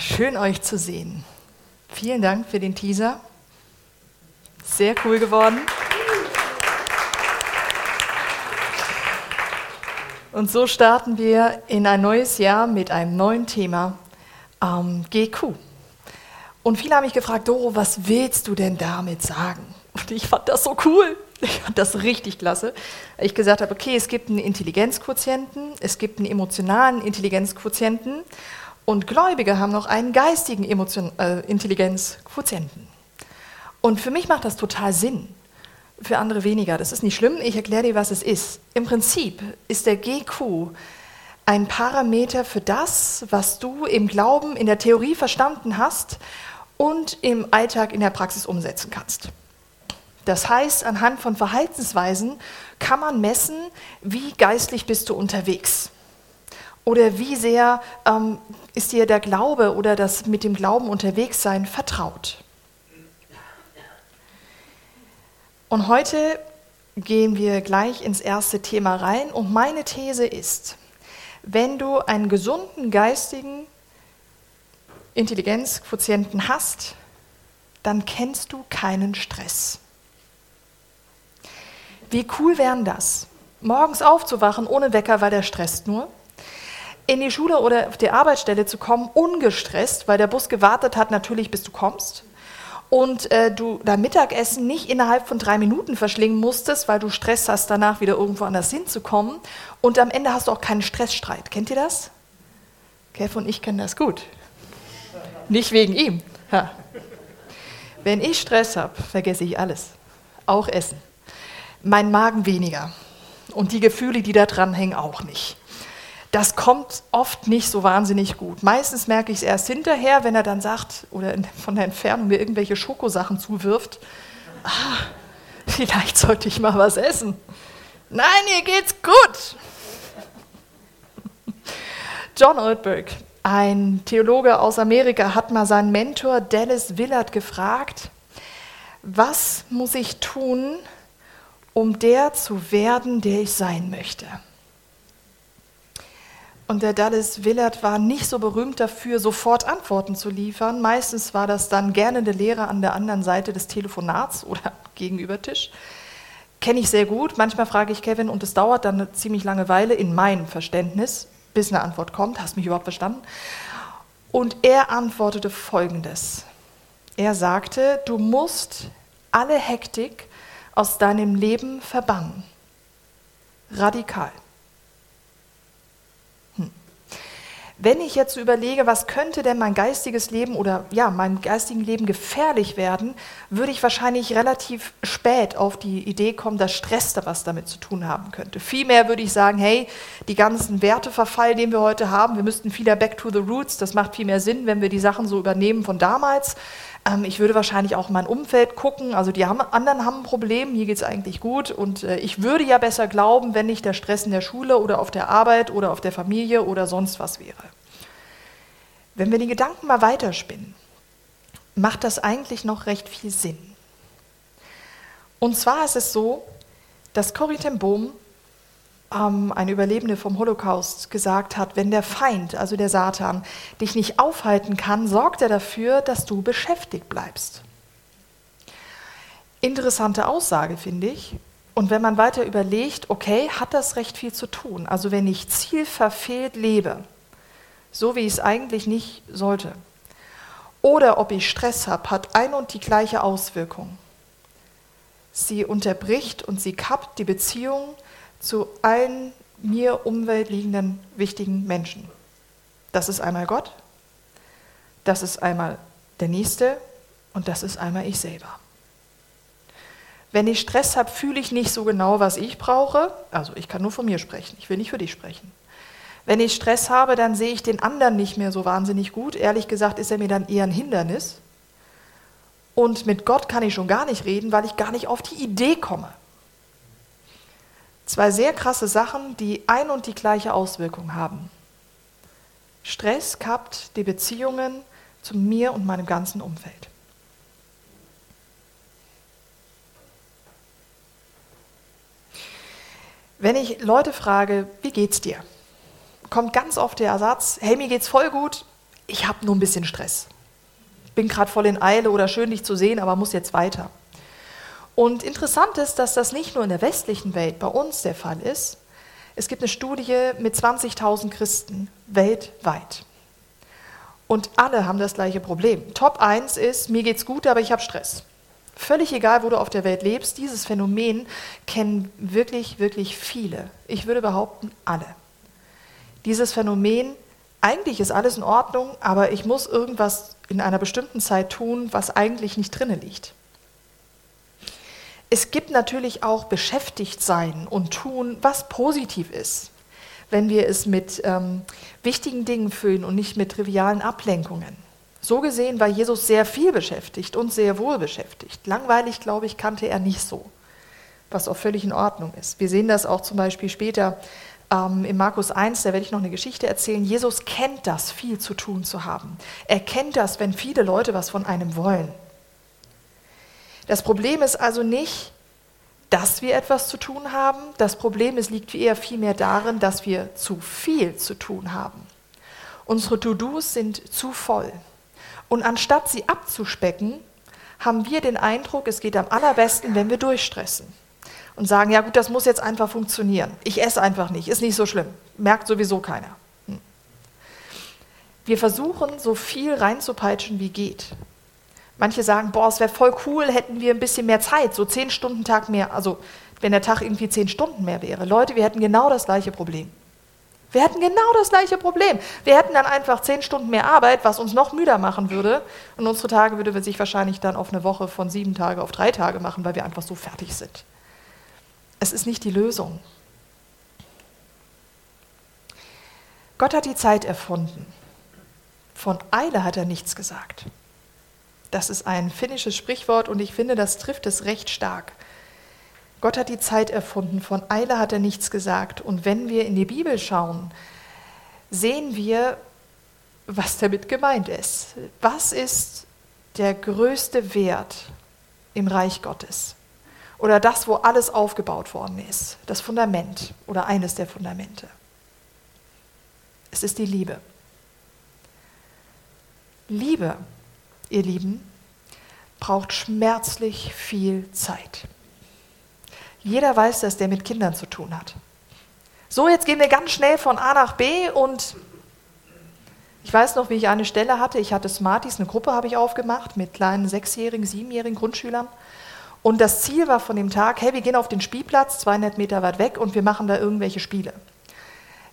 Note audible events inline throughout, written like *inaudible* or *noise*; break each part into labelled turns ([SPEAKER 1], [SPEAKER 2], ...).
[SPEAKER 1] Schön euch zu sehen. Vielen Dank für den Teaser. Sehr cool geworden. Und so starten wir in ein neues Jahr mit einem neuen Thema, ähm, GQ. Und viele haben mich gefragt, Doro, was willst du denn damit sagen? Und ich fand das so cool. Ich fand das richtig klasse. Ich gesagt habe, okay, es gibt einen Intelligenzquotienten, es gibt einen emotionalen Intelligenzquotienten und Gläubige haben noch einen geistigen Emotion, äh, Intelligenzquotienten. Und für mich macht das total Sinn, für andere weniger. Das ist nicht schlimm, ich erkläre dir, was es ist. Im Prinzip ist der GQ ein Parameter für das, was du im Glauben, in der Theorie verstanden hast und im Alltag in der Praxis umsetzen kannst. Das heißt, anhand von Verhaltensweisen kann man messen, wie geistlich bist du unterwegs. Oder wie sehr ähm, ist dir der Glaube oder das mit dem Glauben unterwegs sein vertraut. Und heute gehen wir gleich ins erste Thema rein. Und meine These ist, wenn du einen gesunden geistigen Intelligenzquotienten hast, dann kennst du keinen Stress. Wie cool wäre das? Morgens aufzuwachen ohne Wecker, weil der stresst nur. In die Schule oder auf die Arbeitsstelle zu kommen, ungestresst, weil der Bus gewartet hat, natürlich, bis du kommst. Und äh, du dein Mittagessen nicht innerhalb von drei Minuten verschlingen musstest, weil du Stress hast, danach wieder irgendwo anders hinzukommen. Und am Ende hast du auch keinen Stressstreit. Kennt ihr das? Kev und ich kennen das gut. Nicht wegen ihm. Ha. Wenn ich Stress habe, vergesse ich alles. Auch Essen mein Magen weniger. Und die Gefühle, die da dran hängen, auch nicht. Das kommt oft nicht so wahnsinnig gut. Meistens merke ich es erst hinterher, wenn er dann sagt oder von der Entfernung mir irgendwelche Schokosachen zuwirft. Ah, vielleicht sollte ich mal was essen. Nein, ihr geht's gut. John Oldberg, ein Theologe aus Amerika, hat mal seinen Mentor Dallas Willard gefragt, was muss ich tun, um der zu werden, der ich sein möchte. Und der Dallas Willard war nicht so berühmt dafür, sofort Antworten zu liefern. Meistens war das dann gerne der Lehrer an der anderen Seite des Telefonats oder *laughs* Gegenübertisch. Kenne ich sehr gut. Manchmal frage ich Kevin und es dauert dann eine ziemlich lange Weile in meinem Verständnis, bis eine Antwort kommt. Hast du mich überhaupt verstanden? Und er antwortete folgendes. Er sagte, du musst alle Hektik aus deinem Leben verbannen. Radikal. Hm. Wenn ich jetzt überlege, was könnte denn mein geistiges Leben oder ja, meinem geistigen Leben gefährlich werden, würde ich wahrscheinlich relativ spät auf die Idee kommen, dass Stress da was damit zu tun haben könnte. Vielmehr würde ich sagen, hey, die ganzen Werteverfall, den wir heute haben, wir müssten wieder back to the roots, das macht viel mehr Sinn, wenn wir die Sachen so übernehmen von damals. Ähm, ich würde wahrscheinlich auch mein Umfeld gucken. Also die haben, anderen haben ein Problem, hier geht es eigentlich gut. Und äh, ich würde ja besser glauben, wenn nicht der Stress in der Schule oder auf der Arbeit oder auf der Familie oder sonst was wäre. Wenn wir den Gedanken mal weiterspinnen, macht das eigentlich noch recht viel Sinn. Und zwar ist es so, dass Corrie ten Boom ähm, eine Überlebende vom Holocaust gesagt hat, wenn der Feind, also der Satan, dich nicht aufhalten kann, sorgt er dafür, dass du beschäftigt bleibst. Interessante Aussage, finde ich. Und wenn man weiter überlegt, okay, hat das recht viel zu tun. Also wenn ich zielverfehlt lebe, so wie ich es eigentlich nicht sollte, oder ob ich Stress habe, hat ein und die gleiche Auswirkung. Sie unterbricht und sie kappt die Beziehung zu allen mir umweltliegenden wichtigen Menschen. Das ist einmal Gott, das ist einmal der Nächste und das ist einmal ich selber. Wenn ich Stress habe, fühle ich nicht so genau, was ich brauche. Also ich kann nur von mir sprechen, ich will nicht für dich sprechen. Wenn ich Stress habe, dann sehe ich den anderen nicht mehr so wahnsinnig gut. Ehrlich gesagt ist er mir dann eher ein Hindernis. Und mit Gott kann ich schon gar nicht reden, weil ich gar nicht auf die Idee komme. Zwei sehr krasse Sachen, die ein und die gleiche Auswirkung haben. Stress kappt die Beziehungen zu mir und meinem ganzen Umfeld. Wenn ich Leute frage, wie geht's dir? Kommt ganz oft der Ersatz, hey, mir geht's voll gut, ich habe nur ein bisschen Stress. Bin gerade voll in Eile oder schön dich zu sehen, aber muss jetzt weiter. Und interessant ist, dass das nicht nur in der westlichen Welt bei uns der Fall ist. Es gibt eine Studie mit 20.000 Christen weltweit. Und alle haben das gleiche Problem. Top 1 ist, mir geht's gut, aber ich habe Stress. Völlig egal, wo du auf der Welt lebst, dieses Phänomen kennen wirklich, wirklich viele. Ich würde behaupten, alle. Dieses Phänomen, eigentlich ist alles in Ordnung, aber ich muss irgendwas in einer bestimmten Zeit tun, was eigentlich nicht drinne liegt. Es gibt natürlich auch beschäftigt sein und tun, was positiv ist, wenn wir es mit ähm, wichtigen Dingen füllen und nicht mit trivialen Ablenkungen. So gesehen war Jesus sehr viel beschäftigt und sehr wohl beschäftigt. Langweilig, glaube ich, kannte er nicht so, was auch völlig in Ordnung ist. Wir sehen das auch zum Beispiel später ähm, in Markus 1, da werde ich noch eine Geschichte erzählen. Jesus kennt das, viel zu tun zu haben. Er kennt das, wenn viele Leute was von einem wollen. Das Problem ist also nicht, dass wir etwas zu tun haben. Das Problem ist, liegt eher vielmehr darin, dass wir zu viel zu tun haben. Unsere To-Dos sind zu voll. Und anstatt sie abzuspecken, haben wir den Eindruck, es geht am allerbesten, wenn wir durchstressen und sagen, ja gut, das muss jetzt einfach funktionieren. Ich esse einfach nicht, ist nicht so schlimm, merkt sowieso keiner. Hm. Wir versuchen, so viel reinzupeitschen, wie geht. Manche sagen, boah, es wäre voll cool, hätten wir ein bisschen mehr Zeit, so zehn Stunden Tag mehr, also wenn der Tag irgendwie zehn Stunden mehr wäre. Leute, wir hätten genau das gleiche Problem. Wir hätten genau das gleiche Problem. Wir hätten dann einfach zehn Stunden mehr Arbeit, was uns noch müder machen würde. Und unsere Tage würde sich wahrscheinlich dann auf eine Woche von sieben Tage auf drei Tage machen, weil wir einfach so fertig sind. Es ist nicht die Lösung. Gott hat die Zeit erfunden. Von Eile hat er nichts gesagt. Das ist ein finnisches Sprichwort und ich finde, das trifft es recht stark. Gott hat die Zeit erfunden, von Eile hat er nichts gesagt. Und wenn wir in die Bibel schauen, sehen wir, was damit gemeint ist. Was ist der größte Wert im Reich Gottes? Oder das, wo alles aufgebaut worden ist, das Fundament oder eines der Fundamente. Es ist die Liebe. Liebe ihr Lieben, braucht schmerzlich viel Zeit. Jeder weiß das, der mit Kindern zu tun hat. So, jetzt gehen wir ganz schnell von A nach B und ich weiß noch, wie ich eine Stelle hatte. Ich hatte Smarties, eine Gruppe habe ich aufgemacht mit kleinen sechsjährigen, siebenjährigen Grundschülern. Und das Ziel war von dem Tag, hey, wir gehen auf den Spielplatz, 200 Meter weit weg und wir machen da irgendwelche Spiele.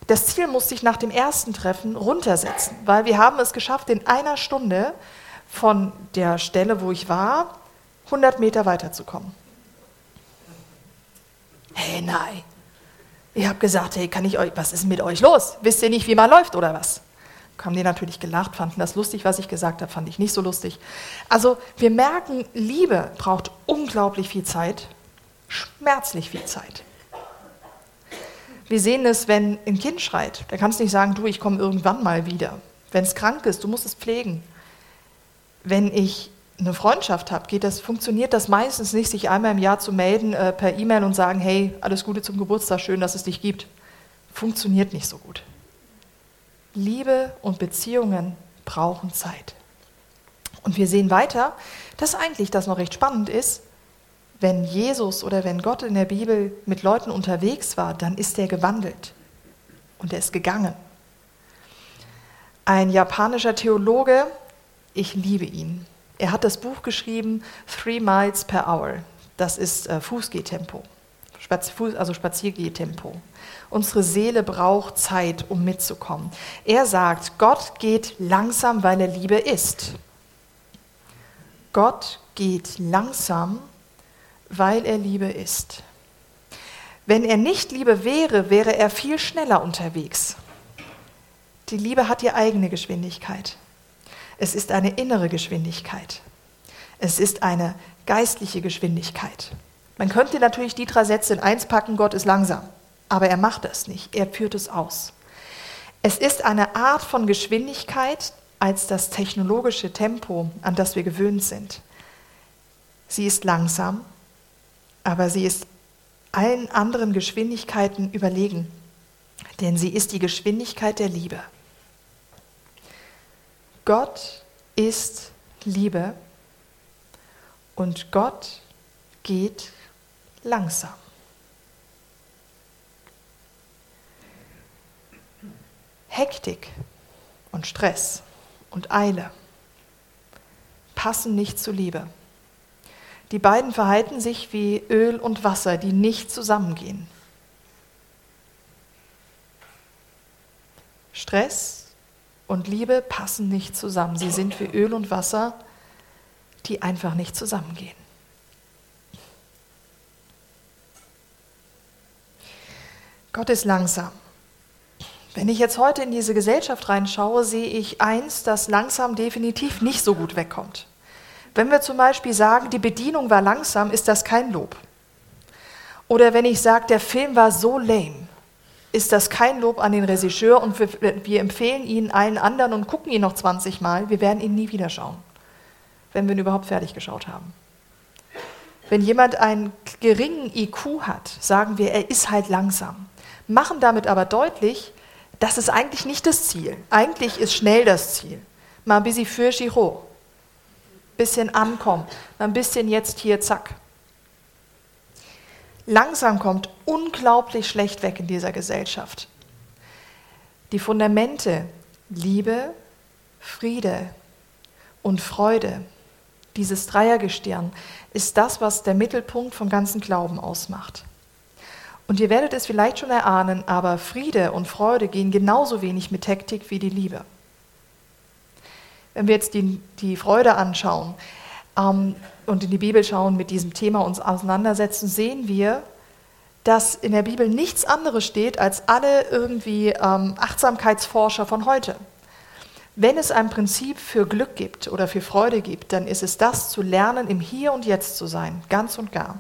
[SPEAKER 1] Das Ziel musste ich nach dem ersten Treffen runtersetzen, weil wir haben es geschafft, in einer Stunde von der Stelle, wo ich war, 100 Meter weiterzukommen. Hey, nein. Ich habe gesagt, hey, kann ich euch, was ist mit euch los? Wisst ihr nicht, wie man läuft oder was? Haben die natürlich gelacht, fanden das lustig, was ich gesagt habe, fand ich nicht so lustig. Also wir merken, Liebe braucht unglaublich viel Zeit, schmerzlich viel Zeit. Wir sehen es, wenn ein Kind schreit. Da kannst du nicht sagen, du, ich komme irgendwann mal wieder. Wenn es krank ist, du musst es pflegen wenn ich eine Freundschaft habe, geht das, funktioniert das meistens nicht, sich einmal im Jahr zu melden äh, per E-Mail und sagen, hey, alles Gute zum Geburtstag, schön, dass es dich gibt. Funktioniert nicht so gut. Liebe und Beziehungen brauchen Zeit. Und wir sehen weiter, dass eigentlich das noch recht spannend ist, wenn Jesus oder wenn Gott in der Bibel mit Leuten unterwegs war, dann ist er gewandelt und er ist gegangen. Ein japanischer Theologe ich liebe ihn. Er hat das Buch geschrieben, Three Miles per Hour. Das ist äh, Fußgehtempo, also Spaziergehtempo. Unsere Seele braucht Zeit, um mitzukommen. Er sagt, Gott geht langsam, weil er Liebe ist. Gott geht langsam, weil er Liebe ist. Wenn er nicht Liebe wäre, wäre er viel schneller unterwegs. Die Liebe hat ihre eigene Geschwindigkeit. Es ist eine innere Geschwindigkeit. Es ist eine geistliche Geschwindigkeit. Man könnte natürlich die drei Sätze in eins packen, Gott ist langsam. Aber er macht das nicht. Er führt es aus. Es ist eine Art von Geschwindigkeit als das technologische Tempo, an das wir gewöhnt sind. Sie ist langsam, aber sie ist allen anderen Geschwindigkeiten überlegen, denn sie ist die Geschwindigkeit der Liebe. Gott ist Liebe und Gott geht langsam. Hektik und Stress und Eile passen nicht zur Liebe. Die beiden verhalten sich wie Öl und Wasser, die nicht zusammengehen. Stress und Liebe passen nicht zusammen. Sie sind wie Öl und Wasser, die einfach nicht zusammengehen. Gott ist langsam. Wenn ich jetzt heute in diese Gesellschaft reinschaue, sehe ich eins, das langsam definitiv nicht so gut wegkommt. Wenn wir zum Beispiel sagen, die Bedienung war langsam, ist das kein Lob. Oder wenn ich sage, der Film war so lame, ist das kein Lob an den Regisseur und wir, wir, empfehlen ihn allen anderen und gucken ihn noch 20 Mal. Wir werden ihn nie wieder schauen, wenn wir ihn überhaupt fertig geschaut haben. Wenn jemand einen geringen IQ hat, sagen wir, er ist halt langsam. Machen damit aber deutlich, das ist eigentlich nicht das Ziel. Eigentlich ist schnell das Ziel. Mal ein bisschen für Giro. Bisschen ankommen. Mal ein bisschen jetzt hier, zack langsam kommt, unglaublich schlecht weg in dieser Gesellschaft. Die Fundamente Liebe, Friede und Freude, dieses Dreiergestirn, ist das, was der Mittelpunkt vom ganzen Glauben ausmacht. Und ihr werdet es vielleicht schon erahnen, aber Friede und Freude gehen genauso wenig mit Hektik wie die Liebe. Wenn wir jetzt die, die Freude anschauen, und in die Bibel schauen, mit diesem Thema uns auseinandersetzen, sehen wir, dass in der Bibel nichts anderes steht als alle irgendwie ähm, Achtsamkeitsforscher von heute. Wenn es ein Prinzip für Glück gibt oder für Freude gibt, dann ist es das zu lernen, im Hier und Jetzt zu sein, ganz und gar.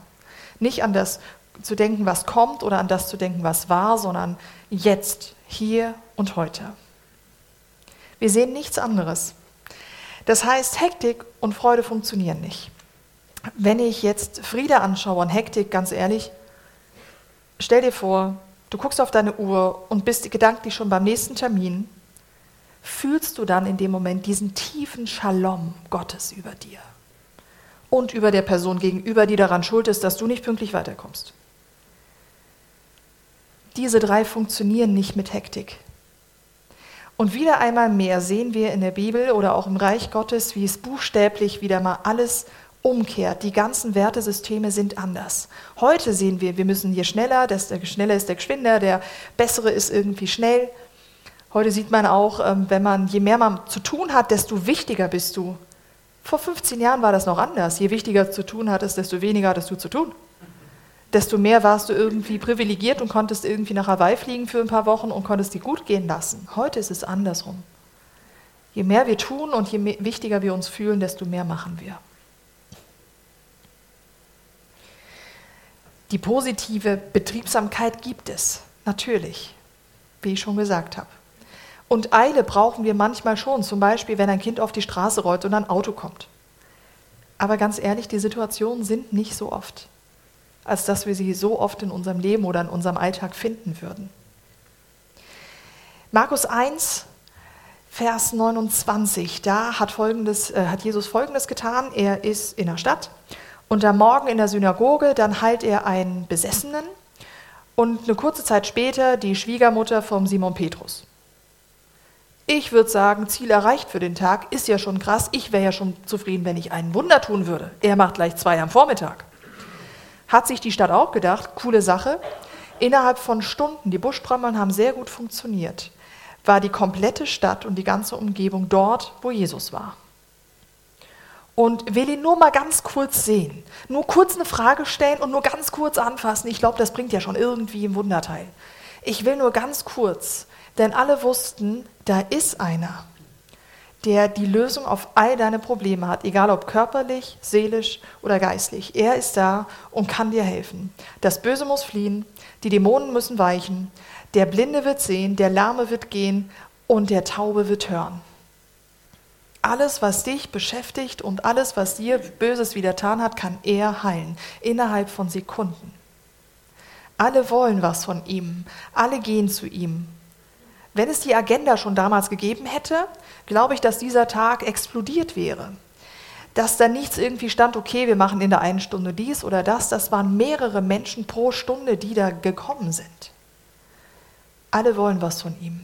[SPEAKER 1] Nicht an das zu denken, was kommt oder an das zu denken, was war, sondern jetzt, hier und heute. Wir sehen nichts anderes. Das heißt, Hektik und Freude funktionieren nicht. Wenn ich jetzt Friede anschaue und Hektik, ganz ehrlich, stell dir vor, du guckst auf deine Uhr und bist gedanklich schon beim nächsten Termin, fühlst du dann in dem Moment diesen tiefen Shalom Gottes über dir und über der Person gegenüber, die daran schuld ist, dass du nicht pünktlich weiterkommst. Diese drei funktionieren nicht mit Hektik. Und wieder einmal mehr sehen wir in der Bibel oder auch im Reich Gottes, wie es buchstäblich wieder mal alles umkehrt. Die ganzen Wertesysteme sind anders. Heute sehen wir, wir müssen hier schneller, der schneller ist der Geschwinder, der bessere ist irgendwie schnell. Heute sieht man auch, ähm, wenn man, je mehr man zu tun hat, desto wichtiger bist du. Vor 15 Jahren war das noch anders. Je wichtiger zu tun hattest, desto weniger hattest du zu tun desto mehr warst du irgendwie privilegiert und konntest irgendwie nach Hawaii fliegen für ein paar Wochen und konntest dir gut gehen lassen. Heute ist es andersrum. Je mehr wir tun und je mehr, wichtiger wir uns fühlen, desto mehr machen wir. Die positive Betriebsamkeit gibt es, natürlich, wie ich schon gesagt habe. Und Eile brauchen wir manchmal schon, zum Beispiel, wenn ein Kind auf die Straße rollt und ein Auto kommt. Aber ganz ehrlich, die Situationen sind nicht so oft als dass wir sie so oft in unserem Leben oder in unserem Alltag finden würden. Markus 1, Vers 29, da hat, folgendes, äh, hat Jesus Folgendes getan. Er ist in der Stadt und am Morgen in der Synagoge, dann heilt er einen Besessenen und eine kurze Zeit später die Schwiegermutter vom Simon Petrus. Ich würde sagen, Ziel erreicht für den Tag, ist ja schon krass. Ich wäre ja schon zufrieden, wenn ich einen Wunder tun würde. Er macht gleich zwei am Vormittag hat sich die Stadt auch gedacht, coole Sache. Innerhalb von Stunden, die Buschbrammeln haben sehr gut funktioniert, war die komplette Stadt und die ganze Umgebung dort, wo Jesus war. Und will ihn nur mal ganz kurz sehen, nur kurz eine Frage stellen und nur ganz kurz anfassen. Ich glaube, das bringt ja schon irgendwie ein Wunderteil. Ich will nur ganz kurz, denn alle wussten, da ist einer der die Lösung auf all deine Probleme hat, egal ob körperlich, seelisch oder geistlich. Er ist da und kann dir helfen. Das Böse muss fliehen, die Dämonen müssen weichen, der Blinde wird sehen, der Lahme wird gehen und der Taube wird hören. Alles, was dich beschäftigt und alles, was dir Böses widertan hat, kann er heilen, innerhalb von Sekunden. Alle wollen was von ihm, alle gehen zu ihm, Wenn es die Agenda schon damals gegeben hätte, glaube ich, dass dieser Tag explodiert wäre. Dass da nichts irgendwie stand, okay, wir machen in der einen Stunde dies oder das. Das waren mehrere Menschen pro Stunde, die da gekommen sind. Alle wollen was von ihm.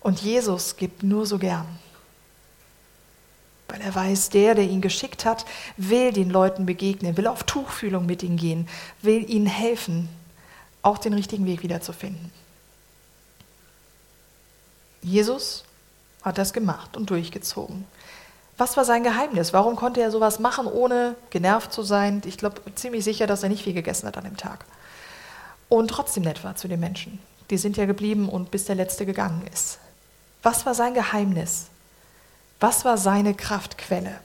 [SPEAKER 1] Und Jesus gibt nur so gern. Weil er weiß, der, der ihn geschickt hat, will den Leuten begegnen, will auf Tuchfühlung mit ihnen gehen, will ihnen helfen, auch den richtigen Weg wiederzufinden. Jesus hat das gemacht und durchgezogen. Was war sein Geheimnis? Warum konnte er sowas machen, ohne genervt zu sein? Ich glaube ziemlich sicher, dass er nicht viel gegessen hat an dem Tag. Und trotzdem nett war zu den Menschen. Die sind ja geblieben und bis der Letzte gegangen ist. Was war sein Geheimnis? Was war seine Kraftquelle?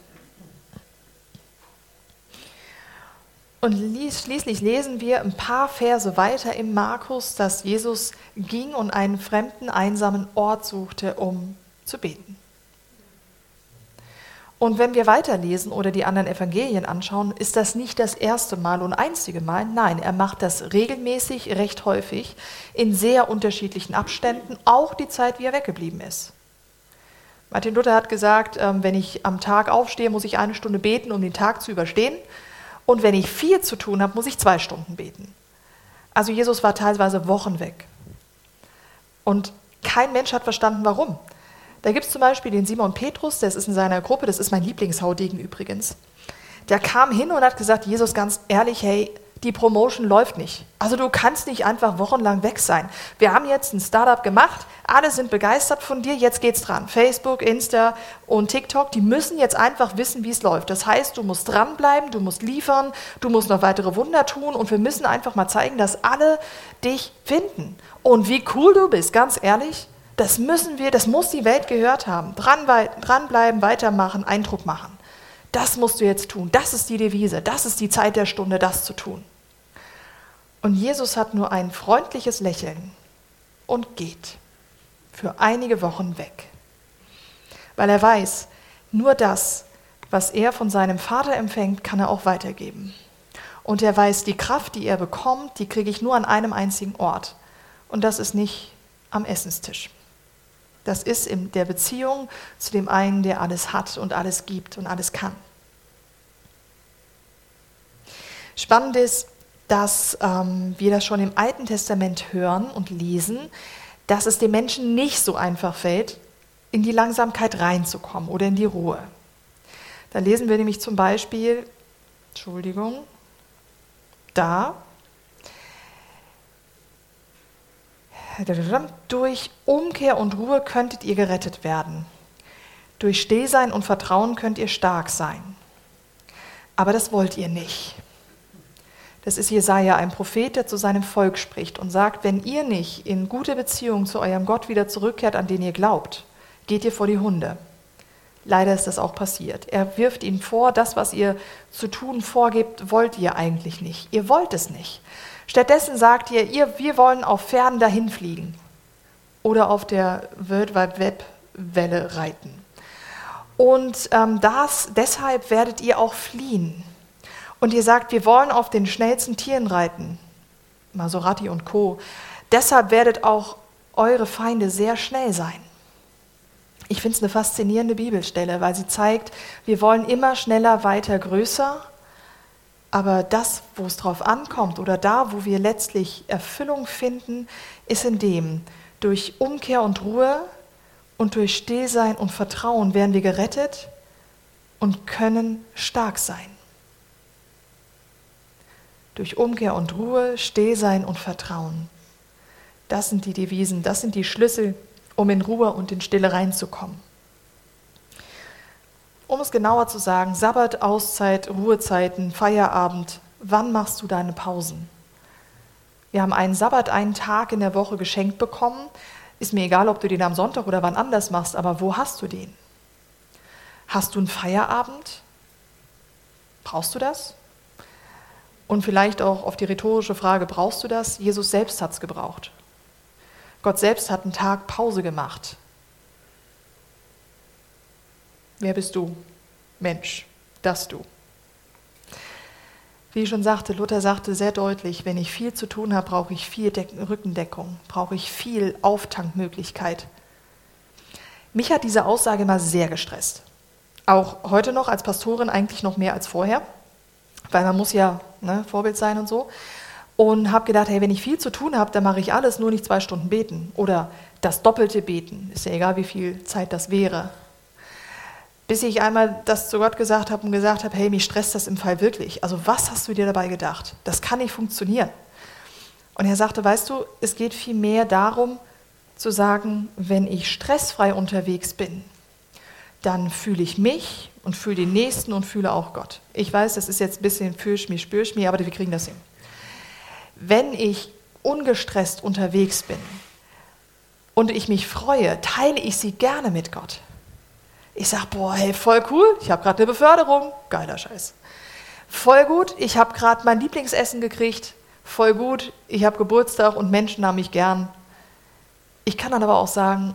[SPEAKER 1] Und schließlich lesen wir ein paar Verse weiter im Markus, dass Jesus ging und einen fremden, einsamen Ort suchte, um zu beten. Und wenn wir weiterlesen oder die anderen Evangelien anschauen, ist das nicht das erste Mal und einzige Mal. Nein, er macht das regelmäßig, recht häufig, in sehr unterschiedlichen Abständen, auch die Zeit, wie er weggeblieben ist. Martin Luther hat gesagt, ähm, wenn ich am Tag aufstehe, muss ich eine Stunde beten, um den Tag zu überstehen. Und wenn ich viel zu tun habe, muss ich zwei Stunden beten. Also Jesus war teilweise Wochen weg. Und kein Mensch hat verstanden, warum. Da gibt es zum Beispiel den Simon Petrus, der ist in seiner Gruppe, das ist mein Lieblingshaudegen übrigens. Der kam hin und hat gesagt, Jesus, ganz ehrlich, hey, die Promotion läuft nicht. Also du kannst nicht einfach wochenlang weg sein. Wir haben jetzt ein Startup gemacht, alle sind begeistert von dir, jetzt geht's dran. Facebook, Insta und TikTok, die müssen jetzt einfach wissen, wie es läuft. Das heißt, du musst dranbleiben, du musst liefern, du musst noch weitere Wunder tun und wir müssen einfach mal zeigen, dass alle dich finden. Und wie cool du bist, ganz ehrlich, das müssen wir, das muss die Welt gehört haben. Dran, dranbleiben, weitermachen, Eindruck machen. Das musst du jetzt tun. Das ist die Devise. Das ist die Zeit der Stunde, das zu tun. Und Jesus hat nur ein freundliches Lächeln und geht für einige Wochen weg. Weil er weiß, nur das, was er von seinem Vater empfängt, kann er auch weitergeben. Und er weiß, die Kraft, die er bekommt, die kriege ich nur an einem einzigen Ort. Und das ist nicht am Essenstisch. Das ist in der Beziehung zu dem einen, der alles hat und alles gibt und alles kann. Spannend ist, dass ähm, wir das schon im Alten Testament hören und lesen, dass es den Menschen nicht so einfach fällt, in die Langsamkeit reinzukommen oder in die Ruhe. Da lesen wir nämlich zum Beispiel, Entschuldigung, da, durch Umkehr und Ruhe könntet ihr gerettet werden. Durch Stillsein und Vertrauen könnt ihr stark sein. Aber das wollt ihr nicht. Das ist Jesaja, ein Prophet, der zu seinem Volk spricht und sagt: Wenn ihr nicht in gute Beziehung zu eurem Gott wieder zurückkehrt, an den ihr glaubt, geht ihr vor die Hunde. Leider ist das auch passiert. Er wirft ihnen vor, das, was ihr zu tun vorgibt, wollt ihr eigentlich nicht. Ihr wollt es nicht. Stattdessen sagt ihr, ihr wir wollen auf Pferden dahin fliegen oder auf der World Wide Web Welle reiten. Und ähm, das, deshalb werdet ihr auch fliehen. Und ihr sagt, wir wollen auf den schnellsten Tieren reiten, Maserati und Co. Deshalb werdet auch eure Feinde sehr schnell sein. Ich finde es eine faszinierende Bibelstelle, weil sie zeigt, wir wollen immer schneller, weiter, größer. Aber das, wo es drauf ankommt oder da, wo wir letztlich Erfüllung finden, ist in dem, durch Umkehr und Ruhe und durch Stillsein und Vertrauen werden wir gerettet und können stark sein. Durch Umkehr und Ruhe, Stillsein und Vertrauen. Das sind die Devisen, das sind die Schlüssel, um in Ruhe und in Stille reinzukommen. Um es genauer zu sagen, Sabbat, Auszeit, Ruhezeiten, Feierabend, wann machst du deine Pausen? Wir haben einen Sabbat, einen Tag in der Woche geschenkt bekommen. Ist mir egal, ob du den am Sonntag oder wann anders machst, aber wo hast du den? Hast du einen Feierabend? Brauchst du das? Und vielleicht auch auf die rhetorische Frage, brauchst du das? Jesus selbst hat es gebraucht. Gott selbst hat einen Tag Pause gemacht. Wer bist du? Mensch, das du. Wie ich schon sagte, Luther sagte sehr deutlich, wenn ich viel zu tun habe, brauche ich viel Deck Rückendeckung, brauche ich viel Auftankmöglichkeit. Mich hat diese Aussage immer sehr gestresst. Auch heute noch als Pastorin eigentlich noch mehr als vorher, weil man muss ja ne, Vorbild sein und so. Und habe gedacht, hey, wenn ich viel zu tun habe, dann mache ich alles, nur nicht zwei Stunden beten. Oder das doppelte Beten. Ist ja egal, wie viel Zeit das wäre. Bis ich einmal das zu Gott gesagt habe und gesagt habe, hey, mich stresst das im Fall wirklich. Also was hast du dir dabei gedacht? Das kann nicht funktionieren. Und er sagte, weißt du, es geht vielmehr darum zu sagen, wenn ich stressfrei unterwegs bin, dann fühle ich mich und fühle den Nächsten und fühle auch Gott. Ich weiß, das ist jetzt ein bisschen fürsch mich, spürsch mich, aber wir kriegen das hin. Wenn ich ungestresst unterwegs bin und ich mich freue, teile ich sie gerne mit Gott. Ich sage, boah, hey, voll cool, ich habe gerade eine Beförderung, geiler Scheiß. Voll gut, ich habe gerade mein Lieblingsessen gekriegt, voll gut, ich habe Geburtstag und Menschen haben mich gern. Ich kann dann aber auch sagen,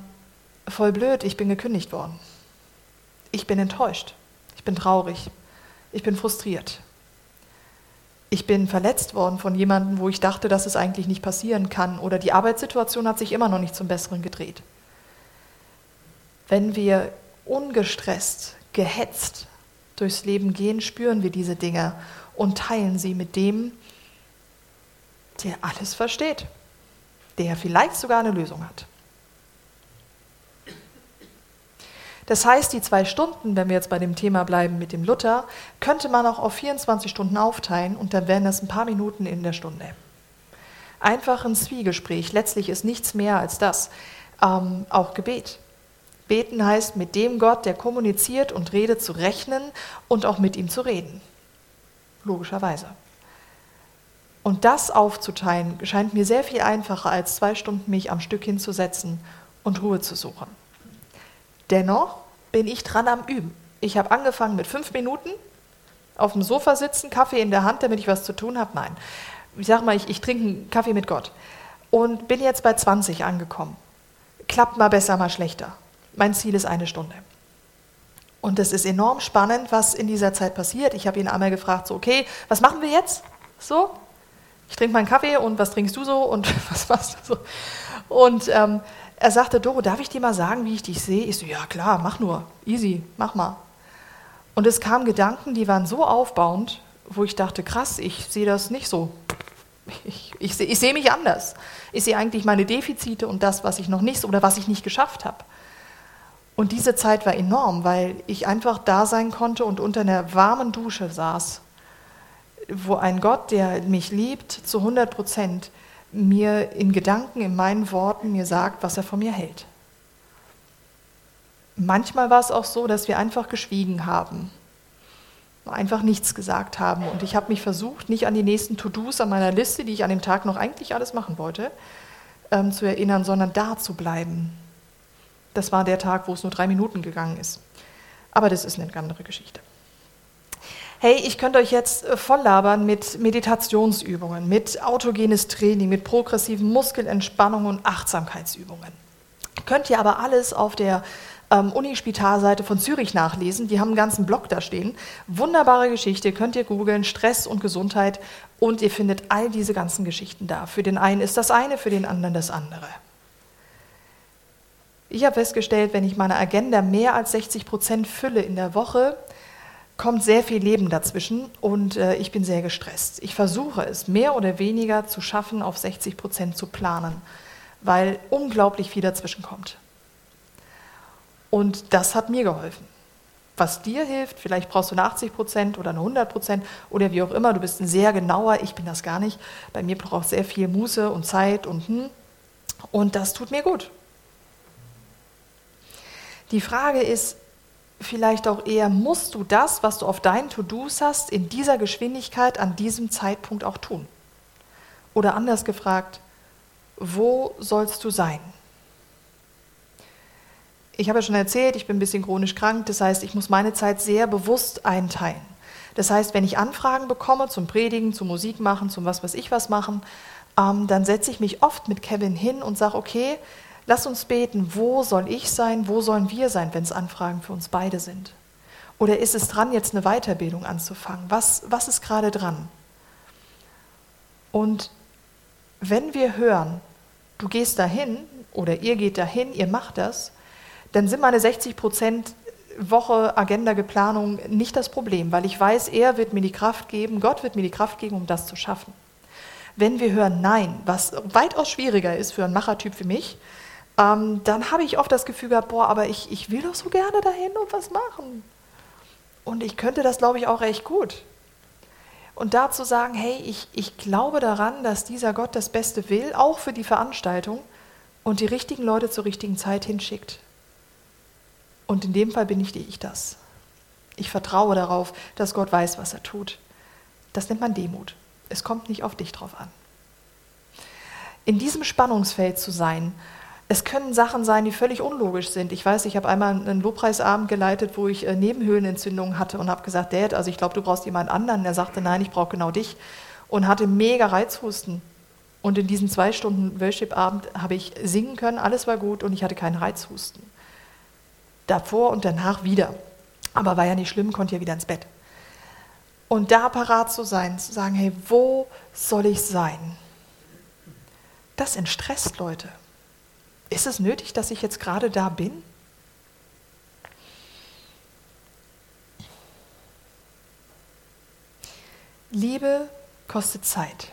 [SPEAKER 1] voll blöd, ich bin gekündigt worden. Ich bin enttäuscht, ich bin traurig, ich bin frustriert. Ich bin verletzt worden von jemandem, wo ich dachte, dass es eigentlich nicht passieren kann oder die Arbeitssituation hat sich immer noch nicht zum Besseren gedreht. Wenn wir ungestresst, gehetzt durchs Leben gehen, spüren wir diese Dinge und teilen sie mit dem, der alles versteht, der vielleicht sogar eine Lösung hat. Das heißt, die zwei Stunden, wenn wir jetzt bei dem Thema bleiben mit dem Luther, könnte man auch auf 24 Stunden aufteilen und dann wären das ein paar Minuten in der Stunde. Einfach ein Zwiegespräch, letztlich ist nichts mehr als das. Ähm, auch Gebet. Beten heißt, mit dem Gott, der kommuniziert und redet, zu rechnen und auch mit ihm zu reden. Logischerweise. Und das aufzuteilen, scheint mir sehr viel einfacher, als zwei Stunden mich am Stück hinzusetzen und Ruhe zu suchen. Dennoch bin ich dran am Üben. Ich habe angefangen mit fünf Minuten auf dem Sofa sitzen, Kaffee in der Hand, damit ich was zu tun habe. Nein, ich sage mal, ich, ich trinke einen Kaffee mit Gott und bin jetzt bei 20 angekommen. Klappt mal besser, mal schlechter. Mein Ziel ist eine Stunde. Und es ist enorm spannend, was in dieser Zeit passiert. Ich habe ihn einmal gefragt, so, okay, was machen wir jetzt? So, ich trinke meinen Kaffee und was trinkst du so und *laughs* was machst du so? Und ähm, er sagte, Doro, darf ich dir mal sagen, wie ich dich sehe? Ich so, ja klar, mach nur, easy, mach mal. Und es kamen Gedanken, die waren so aufbauend, wo ich dachte, krass, ich sehe das nicht so. Ich, ich, ich sehe mich anders. Ich sehe eigentlich meine Defizite und das, was ich noch nicht oder was ich nicht geschafft habe. Und diese Zeit war enorm, weil ich einfach da sein konnte und unter einer warmen Dusche saß, wo ein Gott, der mich liebt, zu 100 Prozent mir in Gedanken, in meinen Worten mir sagt, was er von mir hält. Manchmal war es auch so, dass wir einfach geschwiegen haben, einfach nichts gesagt haben. Und ich habe mich versucht, nicht an die nächsten To-Dos an meiner Liste, die ich an dem Tag noch eigentlich alles machen wollte, ähm, zu erinnern, sondern da zu bleiben, das war der Tag, wo es nur drei Minuten gegangen ist. Aber das ist eine andere Geschichte. Hey, ich könnte euch jetzt äh, voll labern mit Meditationsübungen, mit autogenes Training, mit progressiven Muskelentspannungen und Achtsamkeitsübungen. Könnt ihr aber alles auf der ähm, Unispitalseite von Zürich nachlesen. Die haben einen ganzen Blog da stehen. Wunderbare Geschichte, könnt ihr googeln, Stress und Gesundheit und ihr findet all diese ganzen Geschichten da. Für den einen ist das eine, für den anderen das andere. Ich habe festgestellt, wenn ich meine Agenda mehr als 60 Prozent fülle in der Woche, kommt sehr viel Leben dazwischen und äh, ich bin sehr gestresst. Ich versuche es mehr oder weniger zu schaffen, auf 60 Prozent zu planen, weil unglaublich viel dazwischen kommt. Und das hat mir geholfen. Was dir hilft, vielleicht brauchst du eine 80 Prozent oder eine 100 Prozent oder wie auch immer, du bist ein sehr genauer, ich bin das gar nicht. Bei mir braucht sehr viel Muße und Zeit und hm, und das tut mir gut. Die Frage ist vielleicht auch eher, musst du das, was du auf deinen To-Dos hast, in dieser Geschwindigkeit an diesem Zeitpunkt auch tun? Oder anders gefragt, wo sollst du sein? Ich habe ja schon erzählt, ich bin ein bisschen chronisch krank, das heißt, ich muss meine Zeit sehr bewusst einteilen. Das heißt, wenn ich Anfragen bekomme zum Predigen, zum Musik machen, zum was weiß ich was machen, ähm, dann setze ich mich oft mit Kevin hin und sage, okay, Lass uns beten, wo soll ich sein, wo sollen wir sein, wenn es Anfragen für uns beide sind? Oder ist es dran, jetzt eine Weiterbildung anzufangen? Was, was ist gerade dran? Und wenn wir hören, du gehst dahin oder ihr geht dahin, ihr macht das, dann sind meine 60 Prozent Woche Agenda Planung nicht das Problem, weil ich weiß, er wird mir die Kraft geben, Gott wird mir die Kraft geben, um das zu schaffen. Wenn wir hören Nein, was weitaus schwieriger ist für einen Machertyp wie mich, ähm, dann habe ich oft das Gefühl gehabt, boah, aber ich, ich will doch so gerne dahin und was machen. Und ich könnte das, glaube ich, auch recht gut. Und da zu sagen, hey, ich, ich glaube daran, dass dieser Gott das Beste will, auch für die Veranstaltung und die richtigen Leute zur richtigen Zeit hinschickt. Und in dem Fall bin ich, ich das. Ich vertraue darauf, dass Gott weiß, was er tut. Das nennt man Demut. Es kommt nicht auf dich drauf an. In diesem Spannungsfeld zu sein, es können Sachen sein, die völlig unlogisch sind. Ich weiß, ich habe einmal einen Lobpreisabend geleitet, wo ich äh, Nebenhöhlenentzündungen hatte und habe gesagt, Dad, also ich glaube, du brauchst jemand anderen. Er sagte, nein, ich brauche genau dich. Und hatte mega Reizhusten. Und in diesen zwei Stunden Worship-Abend habe ich singen können, alles war gut und ich hatte keinen Reizhusten. Davor und danach wieder. Aber war ja nicht schlimm, konnte ja wieder ins Bett. Und da parat zu sein, zu sagen, hey, wo soll ich sein? Das entstresst Leute. Ist es nötig, dass ich jetzt gerade da bin? Liebe kostet Zeit.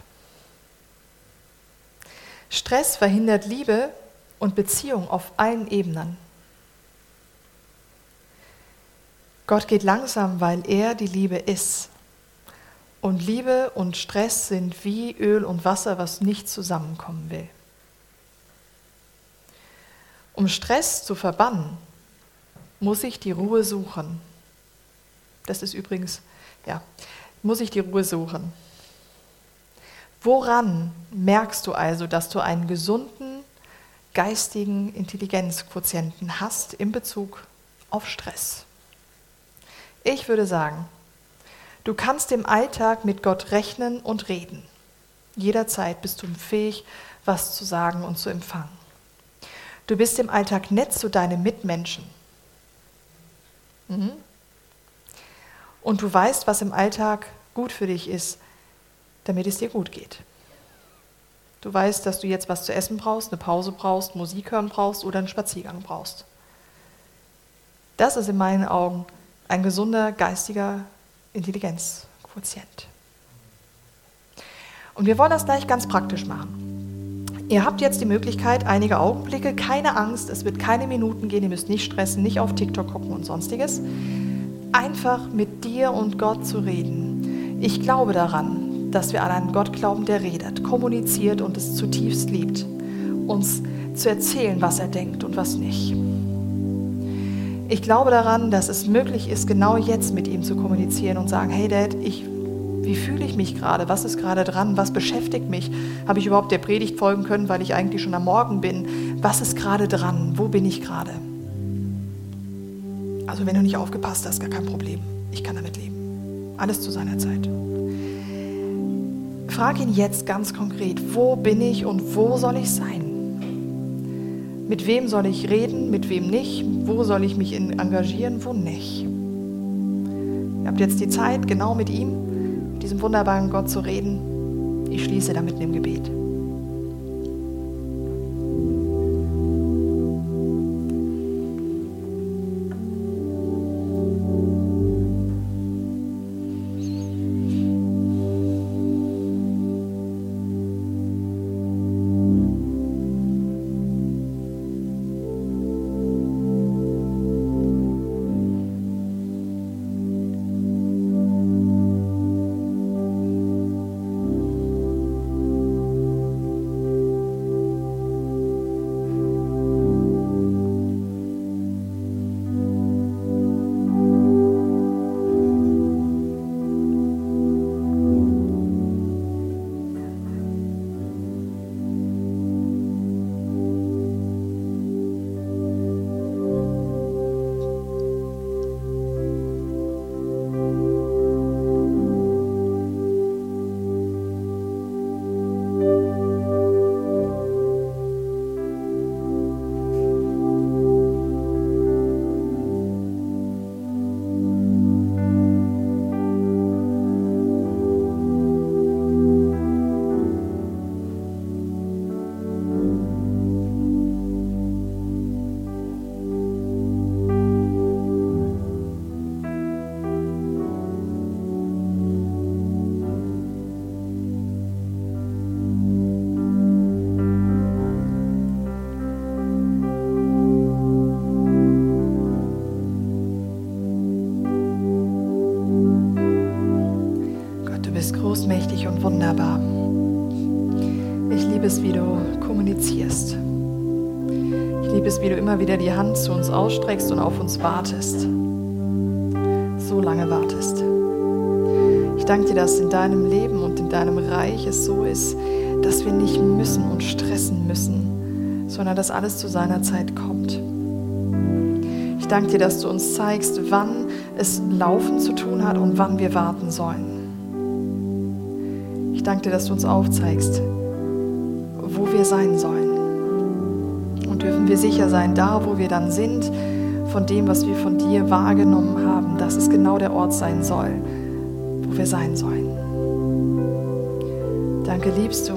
[SPEAKER 1] Stress verhindert Liebe und Beziehung auf allen Ebenen. Gott geht langsam, weil er die Liebe ist. Und Liebe und Stress sind wie Öl und Wasser, was nicht zusammenkommen will. Um Stress zu verbannen, muss ich die Ruhe suchen. Das ist übrigens, ja, muss ich die Ruhe suchen. Woran merkst du also, dass du einen gesunden geistigen Intelligenzquotienten hast in Bezug auf Stress? Ich würde sagen, du kannst im Alltag mit Gott rechnen und reden. Jederzeit bist du fähig, was zu sagen und zu empfangen. Du bist im Alltag nett zu deinen Mitmenschen. Mhm. Und du weißt, was im Alltag gut für dich ist, damit es dir gut geht. Du weißt, dass du jetzt was zu essen brauchst, eine Pause brauchst, Musik hören brauchst oder einen Spaziergang brauchst. Das ist in meinen Augen ein gesunder geistiger Intelligenzquotient. Und wir wollen das gleich ganz praktisch machen. Ihr habt jetzt die Möglichkeit, einige Augenblicke, keine Angst, es wird keine Minuten gehen, ihr müsst nicht stressen, nicht auf TikTok gucken und sonstiges, einfach mit dir und Gott zu reden. Ich glaube daran, dass wir an einen Gott glauben, der redet, kommuniziert und es zutiefst liebt, uns zu erzählen, was er denkt und was nicht. Ich glaube daran, dass es möglich ist, genau jetzt mit ihm zu kommunizieren und sagen, hey Dad, ich wie fühle ich mich gerade? Was ist gerade dran? Was beschäftigt mich? Habe ich überhaupt der Predigt folgen können, weil ich eigentlich schon am Morgen bin? Was ist gerade dran? Wo bin ich gerade? Also wenn du nicht aufgepasst hast, gar kein Problem. Ich kann damit leben. Alles zu seiner Zeit. Frag ihn jetzt ganz konkret, wo bin ich und wo soll ich sein? Mit wem soll ich reden, mit wem nicht? Wo soll ich mich engagieren, wo nicht? Ihr habt jetzt die Zeit, genau mit ihm diesem wunderbaren Gott zu reden. Ich schließe damit im Gebet. Immer wieder die Hand zu uns ausstreckst und auf uns wartest. So lange wartest. Ich danke dir, dass in deinem Leben und in deinem Reich es so ist, dass wir nicht müssen und stressen müssen, sondern dass alles zu seiner Zeit kommt. Ich danke dir, dass du uns zeigst, wann es Laufen zu tun hat und wann wir warten sollen. Ich danke dir, dass du uns aufzeigst, wo wir sein sollen. Dürfen wir sicher sein, da wo wir dann sind, von dem, was wir von dir wahrgenommen haben, dass es genau der Ort sein soll, wo wir sein sollen. Danke liebst du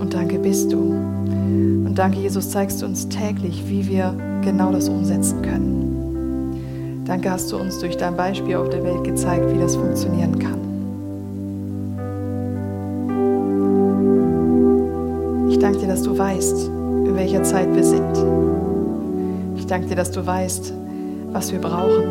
[SPEAKER 1] und danke bist du. Und danke Jesus, zeigst du uns täglich, wie wir genau das umsetzen können. Danke hast du uns durch dein Beispiel auf der Welt gezeigt, wie das funktionieren kann. Ich danke dir, dass du weißt, welcher Zeit wir sind. Ich danke dir, dass du weißt, was wir brauchen.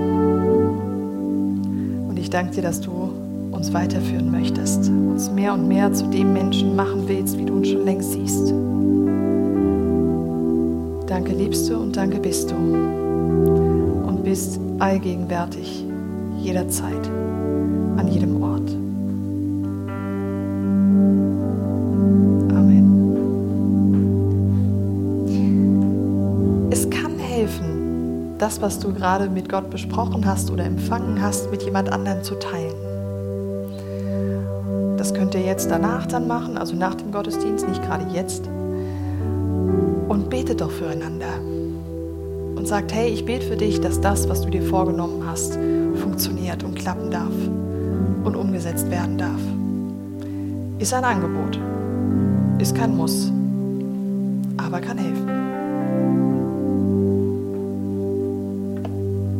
[SPEAKER 1] Und ich danke dir, dass du uns weiterführen möchtest, uns mehr und mehr zu dem Menschen machen willst, wie du uns schon längst siehst. Danke liebst du und danke bist du und bist allgegenwärtig, jederzeit, an jedem Ort. Das, was du gerade mit Gott besprochen hast oder empfangen hast, mit jemand anderem zu teilen. Das könnt ihr jetzt danach dann machen, also nach dem Gottesdienst, nicht gerade jetzt. Und betet doch füreinander. Und sagt, hey, ich bete für dich, dass das, was du dir vorgenommen hast, funktioniert und klappen darf und umgesetzt werden darf. Ist ein Angebot, ist kein Muss.